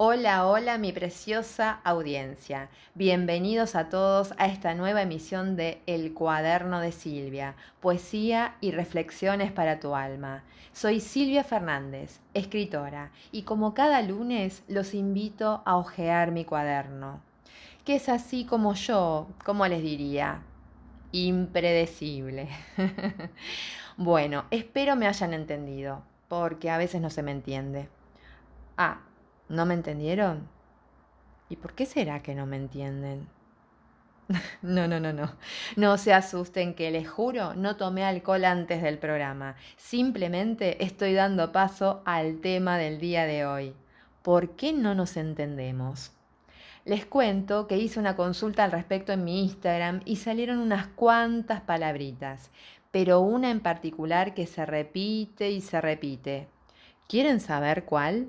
Hola, hola mi preciosa audiencia. Bienvenidos a todos a esta nueva emisión de El cuaderno de Silvia, poesía y reflexiones para tu alma. Soy Silvia Fernández, escritora, y como cada lunes los invito a hojear mi cuaderno, que es así como yo, como les diría, impredecible. bueno, espero me hayan entendido, porque a veces no se me entiende. Ah, ¿No me entendieron? ¿Y por qué será que no me entienden? No, no, no, no. No se asusten que les juro, no tomé alcohol antes del programa. Simplemente estoy dando paso al tema del día de hoy. ¿Por qué no nos entendemos? Les cuento que hice una consulta al respecto en mi Instagram y salieron unas cuantas palabritas, pero una en particular que se repite y se repite. ¿Quieren saber cuál?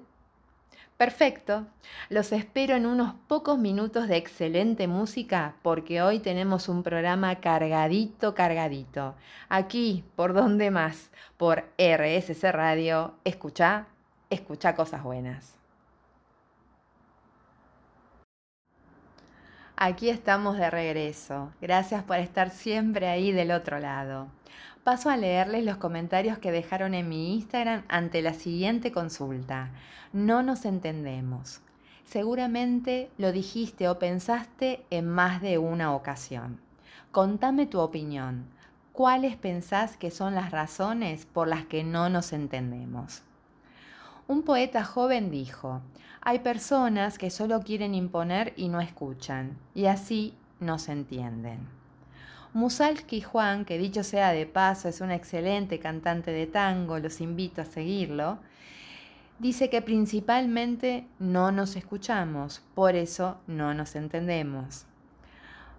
Perfecto. Los espero en unos pocos minutos de excelente música porque hoy tenemos un programa cargadito, cargadito. Aquí, por donde más, por RSC Radio, escucha, escucha cosas buenas. Aquí estamos de regreso. Gracias por estar siempre ahí del otro lado. Paso a leerles los comentarios que dejaron en mi Instagram ante la siguiente consulta. No nos entendemos. Seguramente lo dijiste o pensaste en más de una ocasión. Contame tu opinión. ¿Cuáles pensás que son las razones por las que no nos entendemos? Un poeta joven dijo, hay personas que solo quieren imponer y no escuchan, y así no se entienden. Musalki Juan, que dicho sea de paso es un excelente cantante de tango, los invito a seguirlo, dice que principalmente no nos escuchamos, por eso no nos entendemos.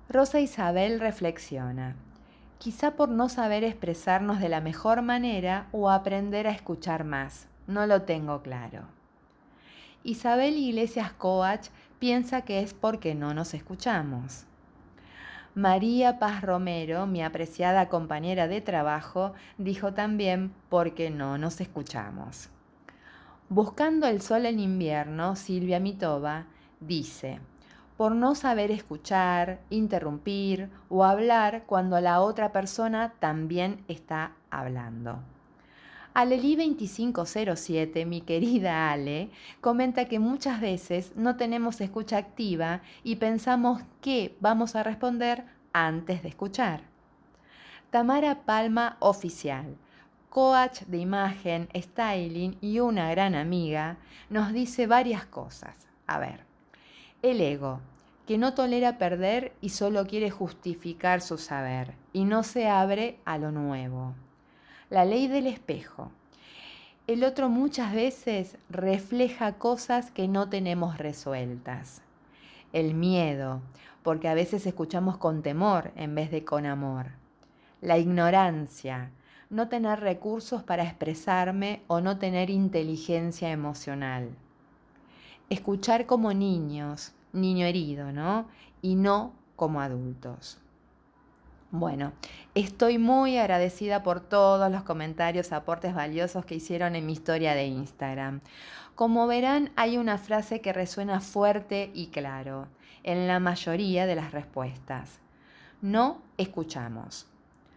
Rosa Isabel reflexiona, quizá por no saber expresarnos de la mejor manera o aprender a escuchar más, no lo tengo claro. Isabel Iglesias Coach piensa que es porque no nos escuchamos. María Paz Romero, mi apreciada compañera de trabajo, dijo también porque no nos escuchamos. Buscando el sol en invierno, Silvia Mitova dice, por no saber escuchar, interrumpir o hablar cuando la otra persona también está hablando. Aleli 2507, mi querida Ale, comenta que muchas veces no tenemos escucha activa y pensamos que vamos a responder antes de escuchar. Tamara Palma Oficial coach de imagen, styling y una gran amiga, nos dice varias cosas. A ver, el ego, que no tolera perder y solo quiere justificar su saber y no se abre a lo nuevo. La ley del espejo. El otro muchas veces refleja cosas que no tenemos resueltas. El miedo, porque a veces escuchamos con temor en vez de con amor. La ignorancia, no tener recursos para expresarme o no tener inteligencia emocional. Escuchar como niños, niño herido, ¿no? Y no como adultos. Bueno, estoy muy agradecida por todos los comentarios, aportes valiosos que hicieron en mi historia de Instagram. Como verán, hay una frase que resuena fuerte y claro en la mayoría de las respuestas. No escuchamos.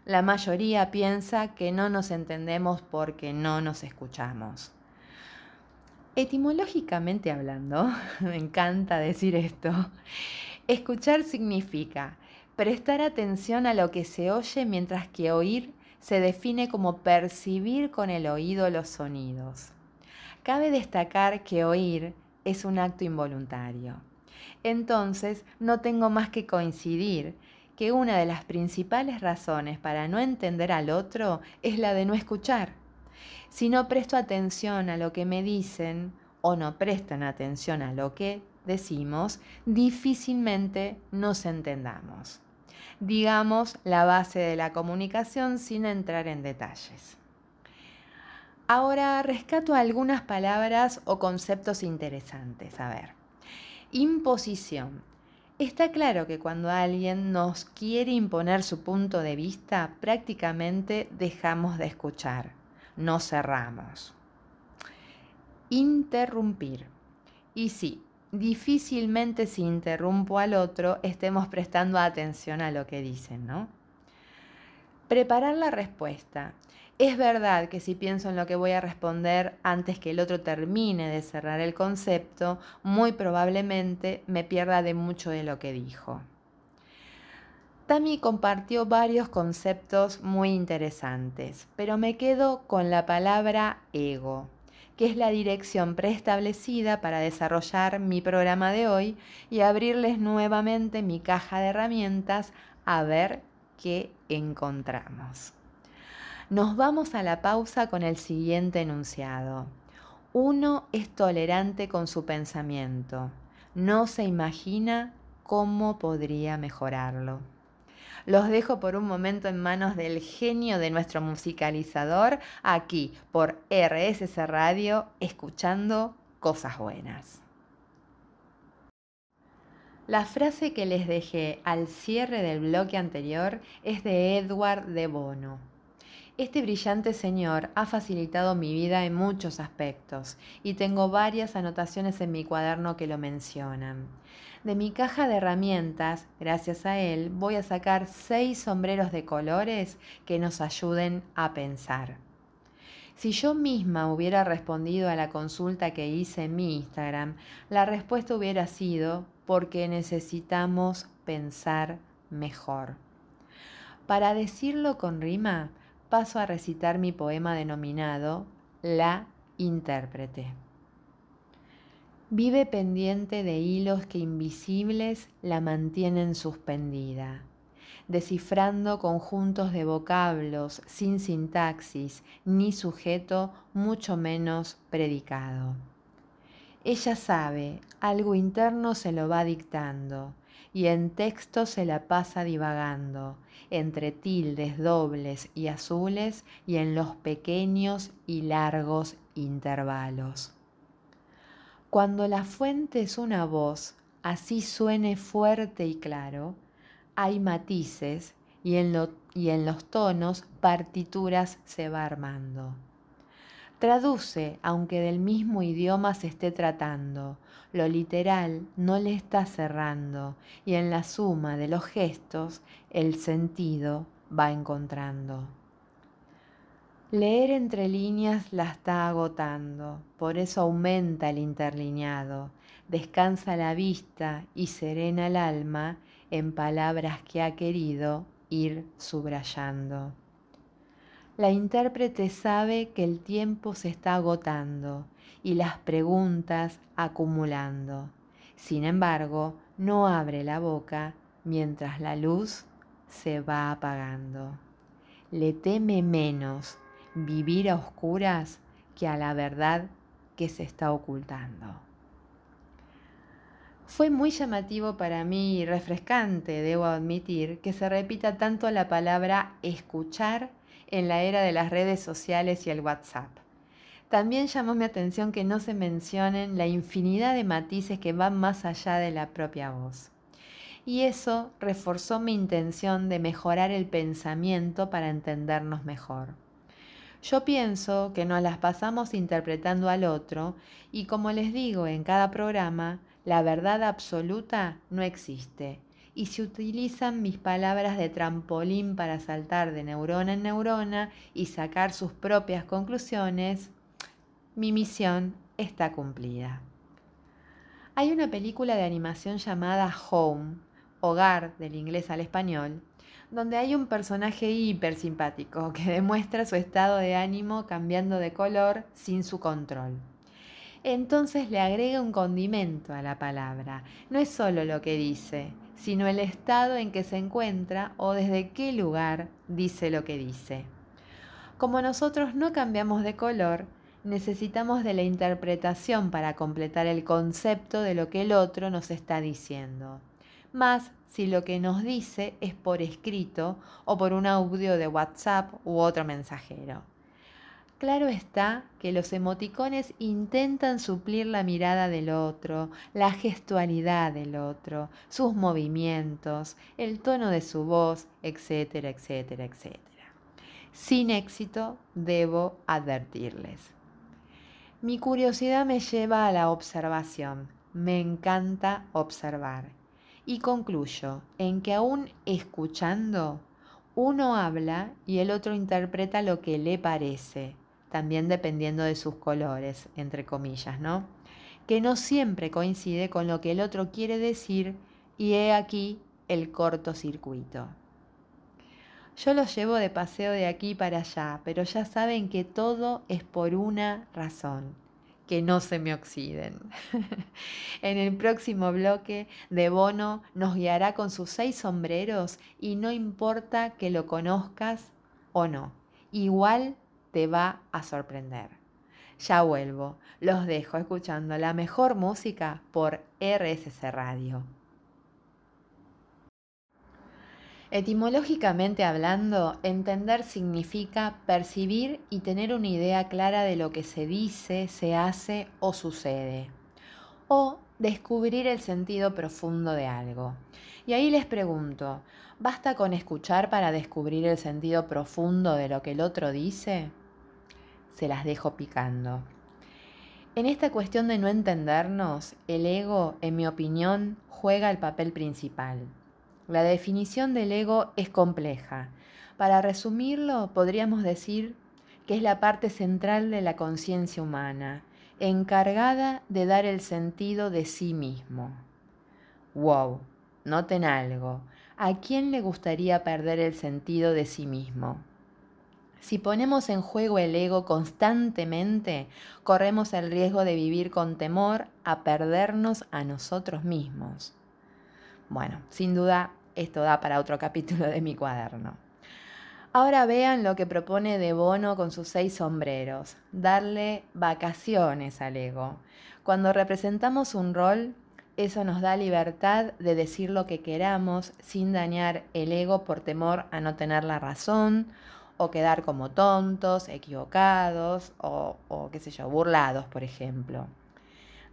La mayoría piensa que no nos entendemos porque no nos escuchamos. Etimológicamente hablando, me encanta decir esto, escuchar significa prestar atención a lo que se oye mientras que oír se define como percibir con el oído los sonidos. Cabe destacar que oír es un acto involuntario. Entonces, no tengo más que coincidir que una de las principales razones para no entender al otro es la de no escuchar. Si no presto atención a lo que me dicen o no prestan atención a lo que decimos, difícilmente nos entendamos. Digamos la base de la comunicación sin entrar en detalles. Ahora rescato algunas palabras o conceptos interesantes. A ver, imposición Está claro que cuando alguien nos quiere imponer su punto de vista, prácticamente dejamos de escuchar, nos cerramos. Interrumpir. Y sí, difícilmente si interrumpo al otro estemos prestando atención a lo que dicen, ¿no? Preparar la respuesta. Es verdad que si pienso en lo que voy a responder antes que el otro termine de cerrar el concepto, muy probablemente me pierda de mucho de lo que dijo. Tami compartió varios conceptos muy interesantes, pero me quedo con la palabra ego, que es la dirección preestablecida para desarrollar mi programa de hoy y abrirles nuevamente mi caja de herramientas a ver qué encontramos. Nos vamos a la pausa con el siguiente enunciado. Uno es tolerante con su pensamiento. No se imagina cómo podría mejorarlo. Los dejo por un momento en manos del genio de nuestro musicalizador, aquí por RSC Radio, escuchando cosas buenas. La frase que les dejé al cierre del bloque anterior es de Edward de Bono. Este brillante señor ha facilitado mi vida en muchos aspectos y tengo varias anotaciones en mi cuaderno que lo mencionan. De mi caja de herramientas, gracias a él, voy a sacar seis sombreros de colores que nos ayuden a pensar. Si yo misma hubiera respondido a la consulta que hice en mi Instagram, la respuesta hubiera sido porque necesitamos pensar mejor. Para decirlo con rima, paso a recitar mi poema denominado La intérprete. Vive pendiente de hilos que invisibles la mantienen suspendida, descifrando conjuntos de vocablos sin sintaxis ni sujeto, mucho menos predicado. Ella sabe, algo interno se lo va dictando, y en texto se la pasa divagando, entre tildes dobles y azules y en los pequeños y largos intervalos. Cuando la fuente es una voz, así suene fuerte y claro, hay matices y en, y en los tonos partituras se va armando. Traduce, aunque del mismo idioma se esté tratando, lo literal no le está cerrando y en la suma de los gestos el sentido va encontrando. Leer entre líneas la está agotando, por eso aumenta el interlineado, descansa la vista y serena el alma en palabras que ha querido ir subrayando. La intérprete sabe que el tiempo se está agotando y las preguntas acumulando. Sin embargo, no abre la boca mientras la luz se va apagando. Le teme menos vivir a oscuras que a la verdad que se está ocultando. Fue muy llamativo para mí y refrescante, debo admitir, que se repita tanto la palabra escuchar en la era de las redes sociales y el WhatsApp. También llamó mi atención que no se mencionen la infinidad de matices que van más allá de la propia voz. Y eso reforzó mi intención de mejorar el pensamiento para entendernos mejor. Yo pienso que nos las pasamos interpretando al otro y como les digo en cada programa, la verdad absoluta no existe y si utilizan mis palabras de trampolín para saltar de neurona en neurona y sacar sus propias conclusiones, mi misión está cumplida. Hay una película de animación llamada Home, Hogar del inglés al español, donde hay un personaje hiper simpático que demuestra su estado de ánimo cambiando de color sin su control. Entonces le agrega un condimento a la palabra. No es solo lo que dice, sino el estado en que se encuentra o desde qué lugar dice lo que dice. Como nosotros no cambiamos de color, necesitamos de la interpretación para completar el concepto de lo que el otro nos está diciendo. Más si lo que nos dice es por escrito o por un audio de WhatsApp u otro mensajero. Claro está que los emoticones intentan suplir la mirada del otro, la gestualidad del otro, sus movimientos, el tono de su voz, etcétera, etcétera, etcétera. Sin éxito, debo advertirles. Mi curiosidad me lleva a la observación. Me encanta observar. Y concluyo en que aún escuchando, uno habla y el otro interpreta lo que le parece, también dependiendo de sus colores, entre comillas, ¿no? Que no siempre coincide con lo que el otro quiere decir y he aquí el cortocircuito. Yo los llevo de paseo de aquí para allá, pero ya saben que todo es por una razón, que no se me oxiden. en el próximo bloque, De Bono nos guiará con sus seis sombreros y no importa que lo conozcas o no, igual te va a sorprender. Ya vuelvo, los dejo escuchando la mejor música por RSC Radio. Etimológicamente hablando, entender significa percibir y tener una idea clara de lo que se dice, se hace o sucede. O descubrir el sentido profundo de algo. Y ahí les pregunto, ¿basta con escuchar para descubrir el sentido profundo de lo que el otro dice? Se las dejo picando. En esta cuestión de no entendernos, el ego, en mi opinión, juega el papel principal. La definición del ego es compleja. Para resumirlo, podríamos decir que es la parte central de la conciencia humana, encargada de dar el sentido de sí mismo. Wow, noten algo. ¿A quién le gustaría perder el sentido de sí mismo? Si ponemos en juego el ego constantemente, corremos el riesgo de vivir con temor a perdernos a nosotros mismos. Bueno, sin duda esto da para otro capítulo de mi cuaderno. Ahora vean lo que propone De Bono con sus seis sombreros, darle vacaciones al ego. Cuando representamos un rol, eso nos da libertad de decir lo que queramos sin dañar el ego por temor a no tener la razón o quedar como tontos, equivocados o, o qué sé yo, burlados, por ejemplo.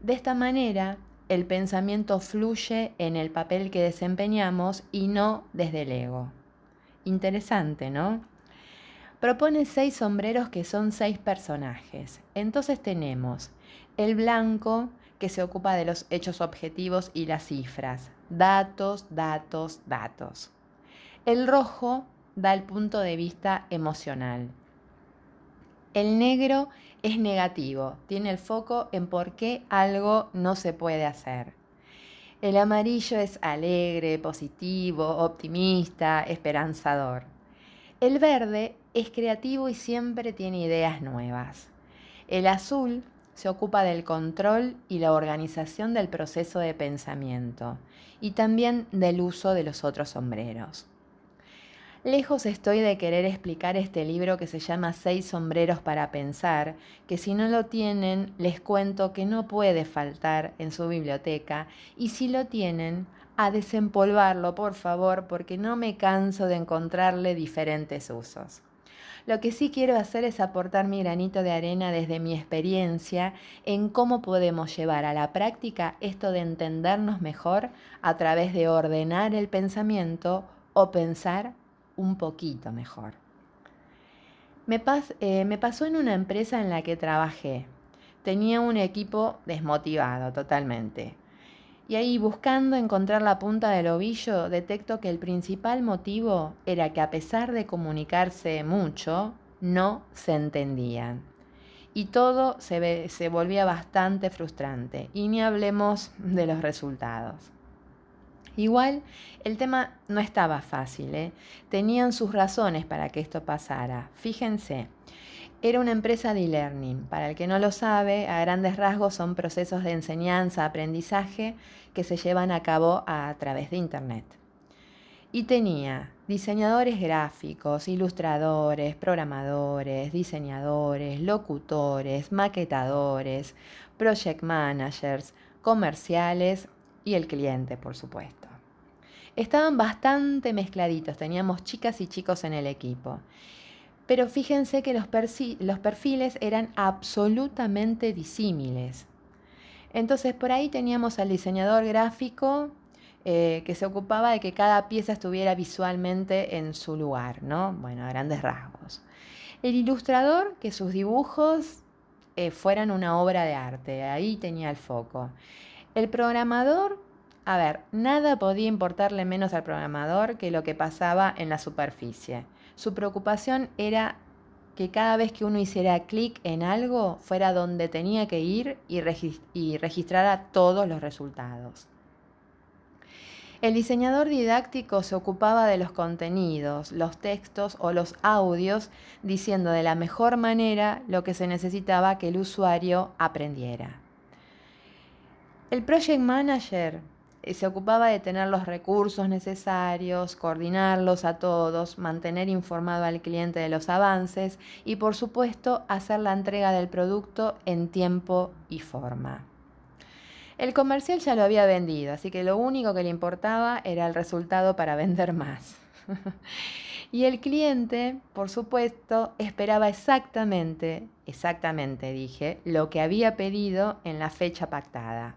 De esta manera, el pensamiento fluye en el papel que desempeñamos y no desde el ego. Interesante, ¿no? Propone seis sombreros que son seis personajes. Entonces tenemos el blanco que se ocupa de los hechos objetivos y las cifras. Datos, datos, datos. El rojo da el punto de vista emocional. El negro es negativo, tiene el foco en por qué algo no se puede hacer. El amarillo es alegre, positivo, optimista, esperanzador. El verde es creativo y siempre tiene ideas nuevas. El azul se ocupa del control y la organización del proceso de pensamiento y también del uso de los otros sombreros. Lejos estoy de querer explicar este libro que se llama Seis sombreros para pensar, que si no lo tienen, les cuento que no puede faltar en su biblioteca y si lo tienen, a desempolvarlo, por favor, porque no me canso de encontrarle diferentes usos. Lo que sí quiero hacer es aportar mi granito de arena desde mi experiencia en cómo podemos llevar a la práctica esto de entendernos mejor a través de ordenar el pensamiento o pensar un poquito mejor. Me, eh, me pasó en una empresa en la que trabajé. Tenía un equipo desmotivado totalmente. Y ahí buscando encontrar la punta del ovillo, detecto que el principal motivo era que a pesar de comunicarse mucho, no se entendían. Y todo se, se volvía bastante frustrante. Y ni hablemos de los resultados. Igual el tema no estaba fácil, ¿eh? tenían sus razones para que esto pasara. Fíjense, era una empresa de e-learning. Para el que no lo sabe, a grandes rasgos son procesos de enseñanza, aprendizaje que se llevan a cabo a través de Internet. Y tenía diseñadores gráficos, ilustradores, programadores, diseñadores, locutores, maquetadores, project managers, comerciales y el cliente, por supuesto. Estaban bastante mezcladitos, teníamos chicas y chicos en el equipo. Pero fíjense que los, perfiles eran absolutamente disímiles. Entonces por ahí teníamos al diseñador gráfico eh, que se ocupaba de que cada pieza estuviera visualmente en su lugar, ¿no? Bueno, a grandes rasgos. El ilustrador, que sus dibujos eh, fueran una obra de arte. Ahí tenía el foco. El programador, a ver, nada podía importarle menos al programador que lo que pasaba en la superficie. Su preocupación era que cada vez que uno hiciera clic en algo fuera donde tenía que ir y, y registrara todos los resultados. El diseñador didáctico se ocupaba de los contenidos, los textos o los audios, diciendo de la mejor manera lo que se necesitaba que el usuario aprendiera. El project manager eh, se ocupaba de tener los recursos necesarios, coordinarlos a todos, mantener informado al cliente de los avances y por supuesto hacer la entrega del producto en tiempo y forma. El comercial ya lo había vendido, así que lo único que le importaba era el resultado para vender más. y el cliente, por supuesto, esperaba exactamente, exactamente dije, lo que había pedido en la fecha pactada.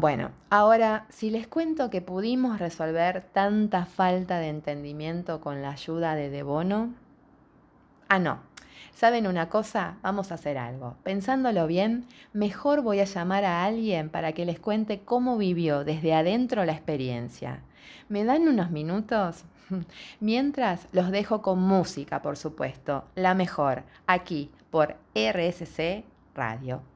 Bueno, ahora si les cuento que pudimos resolver tanta falta de entendimiento con la ayuda de Debono. Ah, no, ¿Saben una cosa? Vamos a hacer algo. Pensándolo bien, mejor voy a llamar a alguien para que les cuente cómo vivió desde adentro la experiencia. ¿Me dan unos minutos? Mientras los dejo con música, por supuesto, la mejor, aquí por RSC Radio.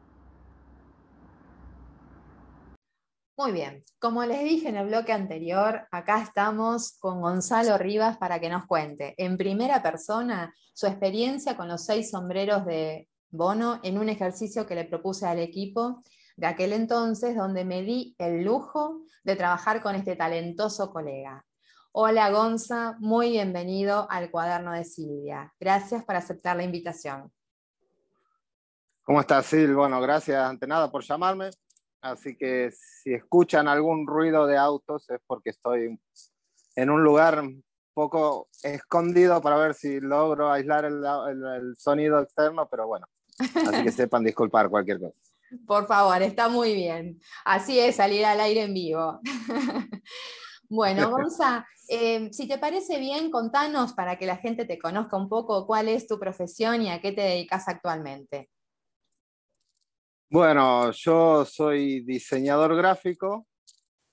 Muy bien, como les dije en el bloque anterior, acá estamos con Gonzalo Rivas para que nos cuente en primera persona su experiencia con los seis sombreros de Bono en un ejercicio que le propuse al equipo de aquel entonces, donde me di el lujo de trabajar con este talentoso colega. Hola Gonza, muy bienvenido al cuaderno de Silvia. Gracias por aceptar la invitación. ¿Cómo estás, Sil? Bueno, gracias ante nada por llamarme. Así que si escuchan algún ruido de autos es porque estoy en un lugar un poco escondido para ver si logro aislar el, sonido externo, pero bueno, así que sepan disculpar cualquier cosa. Por favor, está muy bien. Así es, salir al aire en vivo. bueno, Gonza, eh, si te parece bien, contanos para que la gente te conozca un poco cuál es tu profesión y a qué te dedicas actualmente. Bueno, yo soy diseñador gráfico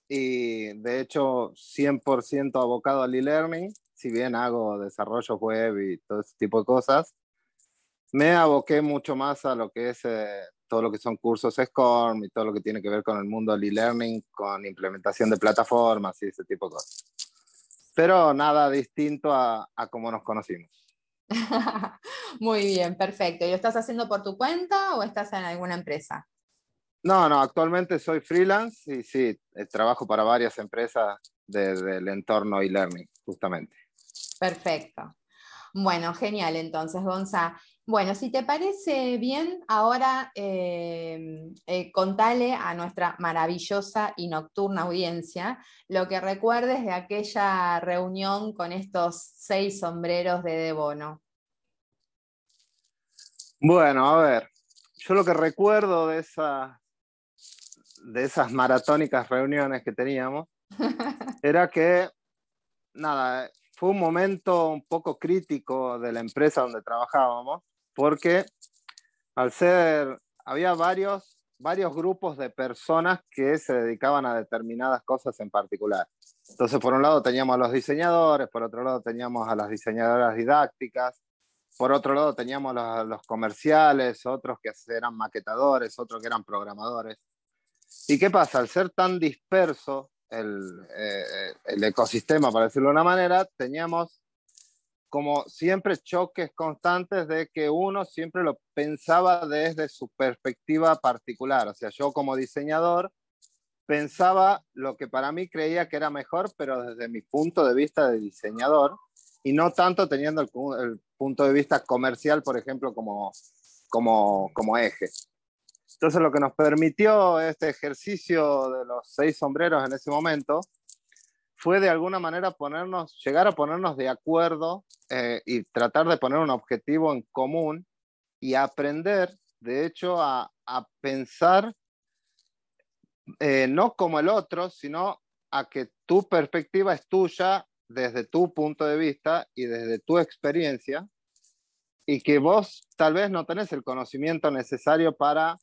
y de hecho 100% abocado al e-learning, si bien hago desarrollo web y todo ese tipo de cosas, me aboqué mucho más a lo que es eh, todo lo que son cursos SCORM y todo lo que tiene que ver con el mundo del e-learning, con implementación de plataformas y ese tipo de cosas. Pero nada distinto a, a como nos conocimos. Muy bien, perfecto. ¿Y lo estás haciendo por tu cuenta o estás en alguna empresa? No, no, actualmente soy freelance y sí, eh, trabajo para varias empresas desde el entorno e-learning, justamente. Perfecto. Bueno, genial entonces, Gonza. Bueno, si te parece bien, ahora eh, eh, contale a nuestra maravillosa y nocturna audiencia lo que recuerdes de aquella reunión con estos seis sombreros de Debono. Bueno, a ver, yo lo que recuerdo de, esa, de esas maratónicas reuniones que teníamos era que, nada, fue un momento un poco crítico de la empresa donde trabajábamos porque al ser, había varios, varios grupos de personas que se dedicaban a determinadas cosas en particular. Entonces, por un lado teníamos a los diseñadores, por otro lado teníamos a las diseñadoras didácticas, por otro lado teníamos los, comerciales, otros que eran maquetadores, otros que eran programadores. ¿Y qué pasa? Al ser tan disperso el, eh, el ecosistema, para decirlo de una manera, teníamos como siempre choques constantes de que uno siempre lo pensaba desde su perspectiva particular. O sea, yo como diseñador pensaba lo que para mí creía que era mejor, pero desde mi punto de vista de diseñador, y no tanto teniendo el, punto de vista comercial, por ejemplo, como, como, como eje. Entonces, lo que nos permitió este ejercicio de los seis sombreros en ese momento fue de alguna manera ponernos, llegar a ponernos de acuerdo eh, y tratar de poner un objetivo en común y aprender, de hecho, a, pensar eh, no como el otro, sino a que tu perspectiva es tuya desde tu punto de vista y desde tu experiencia y que vos tal vez no tenés el conocimiento necesario para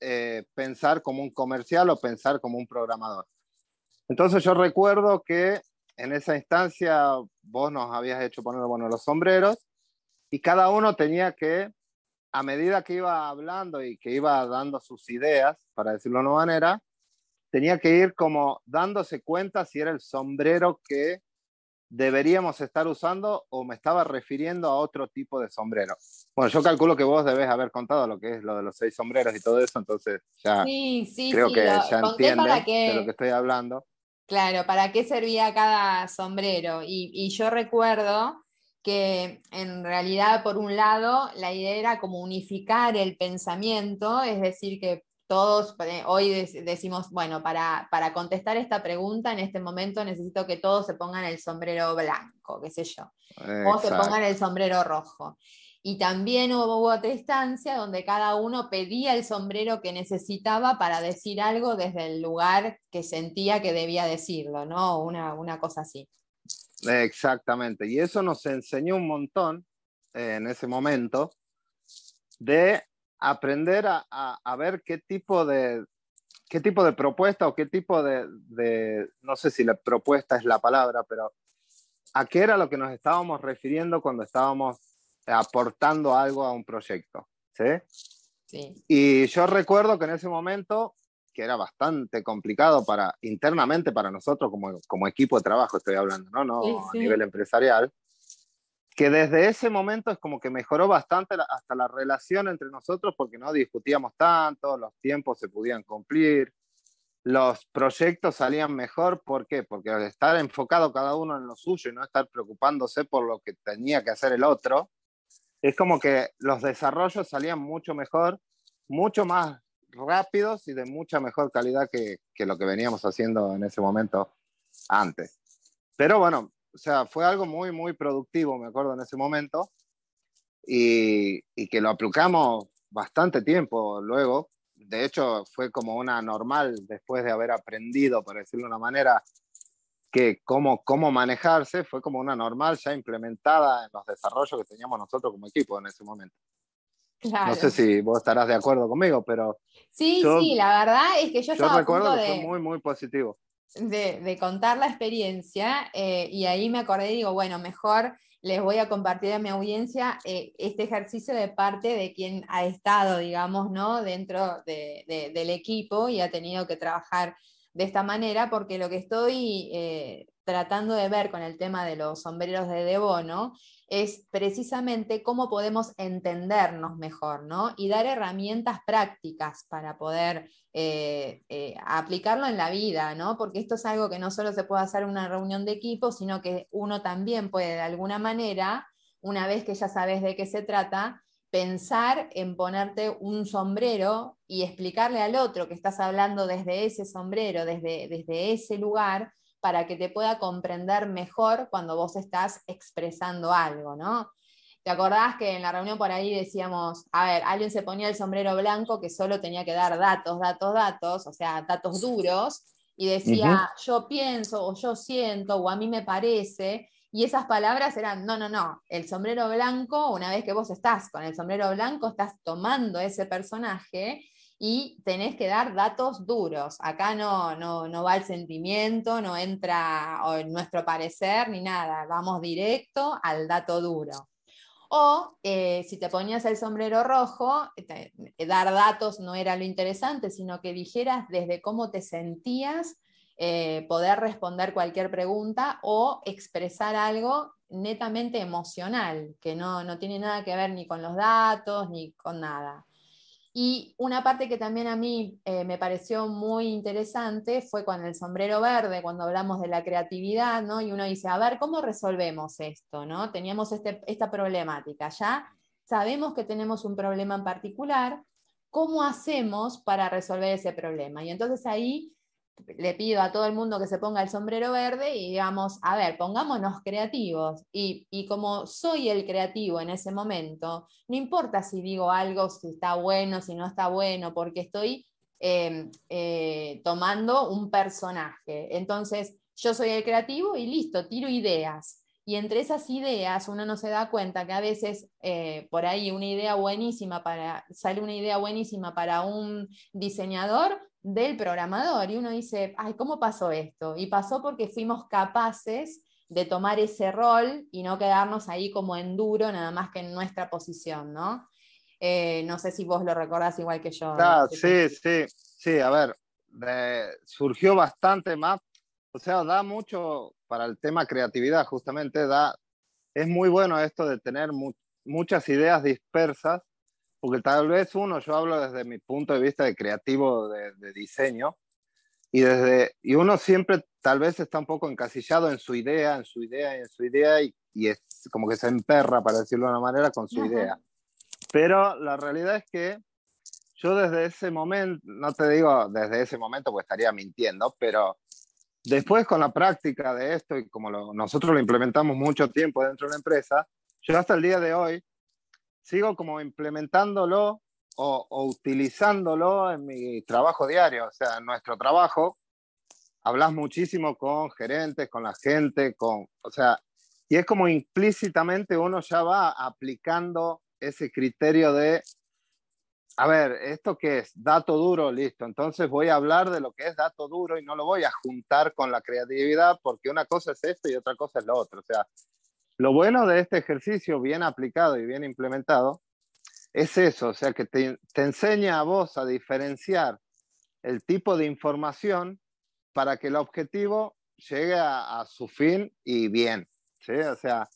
eh, pensar como un comercial o pensar como un programador. Entonces yo recuerdo que en esa instancia vos nos habías hecho poner bueno, los sombreros y cada uno tenía que, a medida que iba hablando y que iba dando sus ideas, para decirlo de una manera, tenía que ir como dándose cuenta si era el sombrero que deberíamos estar usando o me estaba refiriendo a otro tipo de sombrero. Bueno, yo calculo que vos debes haber contado lo que es lo de los seis sombreros y todo eso, entonces ya creo que ya entiendes de lo que estoy hablando. Claro, para qué servía cada sombrero. Y, y yo recuerdo que en realidad, por un lado, la idea era como unificar el pensamiento, es decir, que todos hoy decimos, bueno, para, para, contestar esta pregunta en este momento necesito que todos se pongan el sombrero blanco, qué sé yo, o se pongan el sombrero rojo. Y también hubo otra instancia donde cada uno pedía el sombrero que necesitaba para decir algo desde el lugar que sentía que debía decirlo, ¿no? Una, una cosa así. Exactamente, y eso nos enseñó un montón eh, en ese momento de aprender a, a, ver qué tipo de qué tipo de propuesta o qué tipo de, de, no sé si la propuesta es la palabra, pero a qué era lo que nos estábamos refiriendo cuando estábamos aportando algo a un proyecto. ¿sí? Sí. Y yo recuerdo que en ese momento, que era bastante complicado para internamente para nosotros como, como equipo de trabajo, estoy hablando, no, no a nivel empresarial, que desde ese momento es como que mejoró bastante hasta la relación entre nosotros porque no discutíamos tanto, los tiempos se podían cumplir, los proyectos salían mejor, ¿por qué? Porque al estar enfocado cada uno en lo suyo y no estar preocupándose por lo que tenía que hacer el otro, es como que los desarrollos salían mucho mejor, mucho más rápidos y de mucha mejor calidad que, que lo que veníamos haciendo en ese momento antes. Pero bueno, o sea, fue algo muy, muy productivo, me acuerdo en ese momento, y, y, que lo aplicamos bastante tiempo luego. De hecho, fue como una normal después de haber aprendido, por decirlo de una manera, que cómo, cómo manejarse, fue como una normal ya implementada en los desarrollos que teníamos nosotros como equipo en ese momento. No sé si vos estarás de acuerdo conmigo, pero... Sí, sí, la verdad es que yo, yo recuerdo que fue muy, muy positivo de, contar la experiencia eh, y ahí me acordé y digo, bueno, mejor les voy a compartir a mi audiencia eh, este ejercicio de parte de quien ha estado, digamos, ¿no? dentro del equipo y ha tenido que trabajar de esta manera, porque lo que estoy eh, tratando de ver con el tema de los sombreros de Debono es precisamente cómo podemos entendernos mejor, ¿no? Y dar herramientas prácticas para poder eh, eh, aplicarlo en la vida, ¿no? Porque esto es algo que no solo se puede hacer en una reunión de equipo, sino que uno también puede de alguna manera, una vez que ya sabes de qué se trata, pensar en ponerte un sombrero y explicarle al otro que estás hablando desde ese sombrero, desde, desde ese lugar, para que te pueda comprender mejor cuando vos estás expresando algo, ¿no? ¿Te acordás que en la reunión por ahí decíamos, a ver, alguien se ponía el sombrero blanco que solo tenía que dar datos, datos, datos, o sea, datos duros, y decía, yo pienso, o yo siento, o a mí me parece, y esas palabras eran, no, no, no, el sombrero blanco, una vez que vos estás con el sombrero blanco, estás tomando ese personaje y tenés que dar datos duros. Acá no, no, va el sentimiento, no entra nuestro parecer ni nada, vamos directo al dato duro. O eh, si te ponías el sombrero rojo, dar datos no era lo interesante, sino que dijeras desde cómo te sentías, eh, poder responder cualquier pregunta o expresar algo netamente emocional, que no, no tiene nada que ver ni con los datos ni con nada. Y una parte que también a mí eh, me pareció muy interesante fue con el sombrero verde, cuando hablamos de la creatividad, ¿no? Y uno dice, a ver, ¿cómo resolvemos esto? ¿no? Teníamos este, esta problemática, ya sabemos que tenemos un problema en particular, ¿cómo hacemos para resolver ese problema? Y entonces ahí le pido a todo el mundo que se ponga el sombrero verde y digamos, a ver, pongámonos creativos. Y, como soy el creativo en ese momento, no importa si digo algo, si está bueno, si no está bueno, porque estoy em, eh, tomando un personaje. Entonces, yo soy el creativo y listo, tiro ideas. Y entre esas ideas uno no se da cuenta que a veces eh, por ahí una idea buenísima para, sale una idea buenísima para un diseñador del programador y uno dice, ay, ¿cómo pasó esto? Y pasó porque fuimos capaces de tomar ese rol y no quedarnos ahí como en duro, nada más que en nuestra posición, ¿no? Eh, no sé si vos lo recordás igual que yo. sí, sí, sí, a ver, surgió bastante más, o sea, da mucho para el tema creatividad, justamente da, es muy bueno esto de tener muchas ideas dispersas, porque tal vez uno, yo hablo desde mi punto de vista de creativo de, diseño, y, desde, y uno siempre tal vez está un poco encasillado en su idea, en su idea, en su idea, y, y es como que se emperra, para decirlo de una manera, con su idea. Pero la realidad es que yo desde ese momento, no te digo desde ese momento, pues estaría mintiendo, pero Después, con la práctica de esto y como nosotros lo implementamos mucho tiempo dentro de la empresa, yo hasta el día de hoy sigo como implementándolo o, utilizándolo en mi trabajo diario. O sea, en nuestro trabajo hablas muchísimo con gerentes, con la gente, con, o sea, y es como implícitamente uno ya va aplicando ese criterio de a ver, ¿esto qué es? Dato duro, listo. Entonces voy a hablar de lo que es dato duro y no lo voy a juntar con la creatividad porque una cosa es esto y otra cosa es lo otro. O sea, lo bueno de este ejercicio bien aplicado y bien implementado es eso, o sea, que te, enseña a vos a diferenciar el tipo de información para que el objetivo llegue a, su fin y bien. ¿sí? O sea,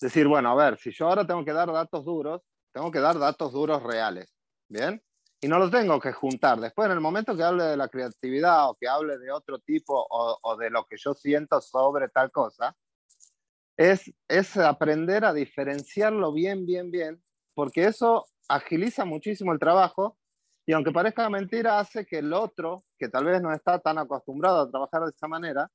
decir, bueno, a ver, si yo ahora tengo que dar datos duros, tengo que dar datos duros reales ¿bien? Y no los tengo que juntar. Después, en el momento que hable de la creatividad o que hable de otro tipo o, de lo que yo siento sobre tal cosa, es, es aprender a diferenciarlo bien, bien, bien, porque eso agiliza muchísimo el trabajo y aunque parezca mentira, hace que el otro, que tal vez no está tan acostumbrado a trabajar de esa manera,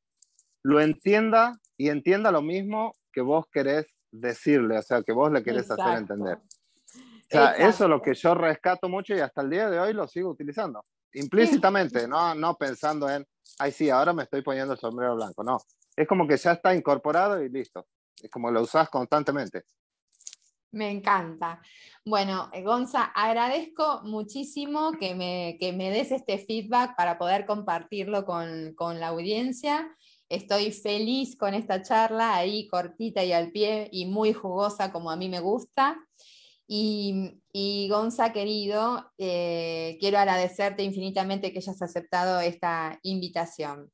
lo entienda y entienda lo mismo que vos querés decirle, o sea, que vos le querés hacer entender. O sea, eso es lo que yo rescato mucho y hasta el día de hoy lo sigo utilizando. Implícitamente, no, no pensando en, ay, sí, ahora me estoy poniendo el sombrero blanco. No, es como que ya está incorporado y listo. Es como lo usas constantemente. Me encanta. Bueno, eh, Gonza, agradezco muchísimo que me, que me des este feedback para poder compartirlo con, con, la audiencia. Estoy feliz con esta charla ahí cortita y al pie y muy jugosa como a mí me gusta. Y, Gonza, querido, eh, quiero agradecerte infinitamente que hayas aceptado esta invitación.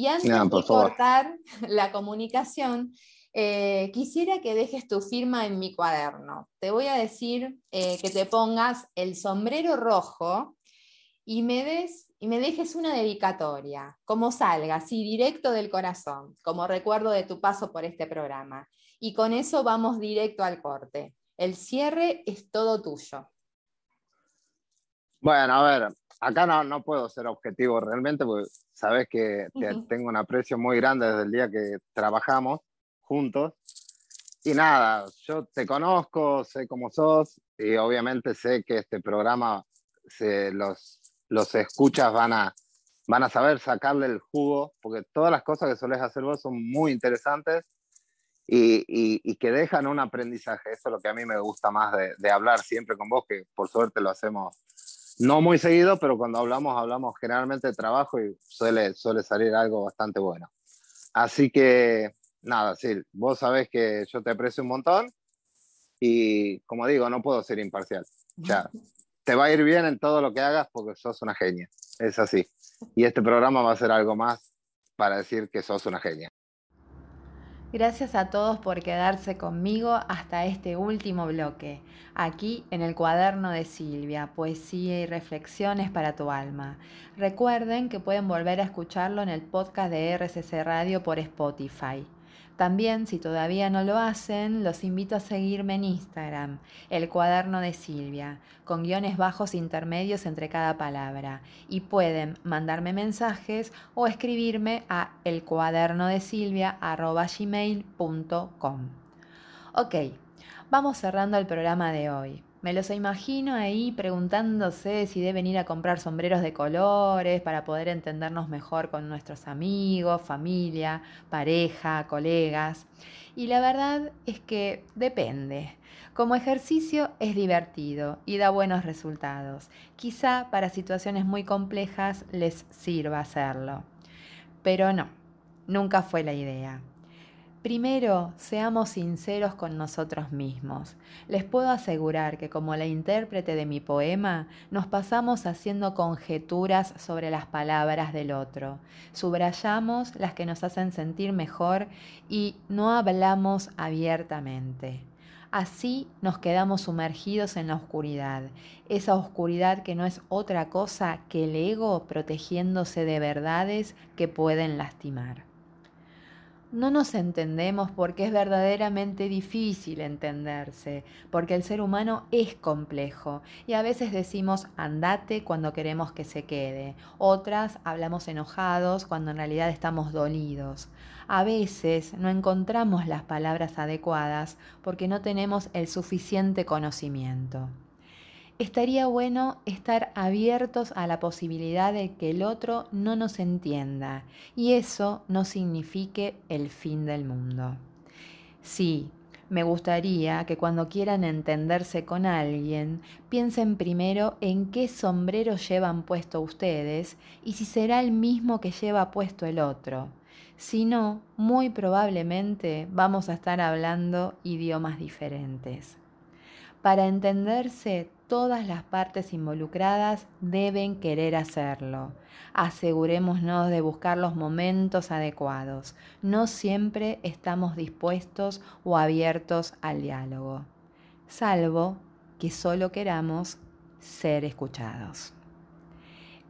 Y antes de cortar la comunicación, eh, quisiera que dejes tu firma en mi cuaderno. Te voy a decir eh, que te pongas el sombrero rojo y me, des, y me dejes una dedicatoria, como salga, así directo del corazón, como recuerdo de tu paso por este programa. Y con eso vamos directo al corte. El cierre es todo tuyo. Bueno, a ver, acá no, no puedo ser objetivo realmente, porque sabes que tengo un aprecio muy grande desde el día que trabajamos juntos. Y nada, yo te conozco, sé cómo sos y obviamente sé que este programa se, los, los escuchas van a, van a saber sacarle el jugo, porque todas las cosas que solés hacer vos son muy interesantes y, que dejan un aprendizaje. Eso es lo que a mí me gusta más de, hablar siempre con vos, que por suerte lo hacemos no muy seguido, pero cuando hablamos, hablamos generalmente de trabajo y suele, suele salir algo bastante bueno. Así que, nada, sí, vos sabés que yo te aprecio un montón y, como digo, no puedo ser imparcial. O sea, te va a ir bien en todo lo que hagas porque sos una genia. Es así. Y este programa va a ser algo más para decir que sos una genia. Gracias a todos por quedarse conmigo hasta este último bloque, aquí en el cuaderno de Silvia, poesía y reflexiones para tu alma. Recuerden que pueden volver a escucharlo en el podcast de RCC Radio por Spotify. También, si todavía no lo hacen, los invito a seguirme en Instagram, el cuaderno de Silvia, con guiones bajos intermedios entre cada palabra. Y pueden mandarme mensajes o escribirme a elcuadernodesilvia.gmail.com. Ok, vamos cerrando el programa de hoy. Me los imagino ahí preguntándose si deben ir a comprar sombreros de colores para poder entendernos mejor con nuestros amigos, familia, pareja, colegas. Y la verdad es que depende. Como ejercicio es divertido y da buenos resultados. Quizá para situaciones muy complejas les sirva hacerlo. Pero no, nunca fue la idea. Primero, seamos sinceros con nosotros mismos. Les puedo asegurar que como la intérprete de mi poema, nos pasamos haciendo conjeturas sobre las palabras del otro. Subrayamos las que nos hacen sentir mejor y no hablamos abiertamente. Así nos quedamos sumergidos en la oscuridad, esa oscuridad que no es otra cosa que el ego protegiéndose de verdades que pueden lastimar. No nos entendemos porque es verdaderamente difícil entenderse, porque el ser humano es complejo. Y a veces decimos andate cuando queremos que se quede, otras hablamos enojados cuando en realidad estamos dolidos. A veces no encontramos las palabras adecuadas porque no tenemos el suficiente conocimiento estaría bueno estar abiertos a la posibilidad de que el otro no nos entienda y eso no signifique el fin del mundo. Sí, me gustaría que cuando quieran entenderse con alguien, piensen primero en qué sombrero llevan puesto ustedes y si será el mismo que lleva puesto el otro. Si no, muy probablemente vamos a estar hablando idiomas diferentes. Para entenderse, todas las partes involucradas deben querer hacerlo. Asegurémonos de buscar los momentos adecuados. No siempre estamos dispuestos o abiertos al diálogo, salvo que solo queramos ser escuchados.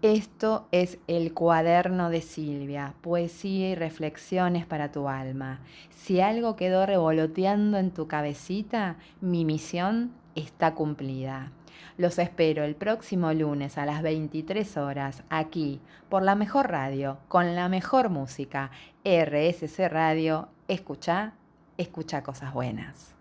Esto es el cuaderno de Silvia, poesía y reflexiones para tu alma. Si algo quedó revoloteando en tu cabecita, mi misión está cumplida. Los espero el próximo lunes a las 23 horas aquí por la mejor radio, con la mejor música. RSC Radio, escucha, escucha cosas buenas.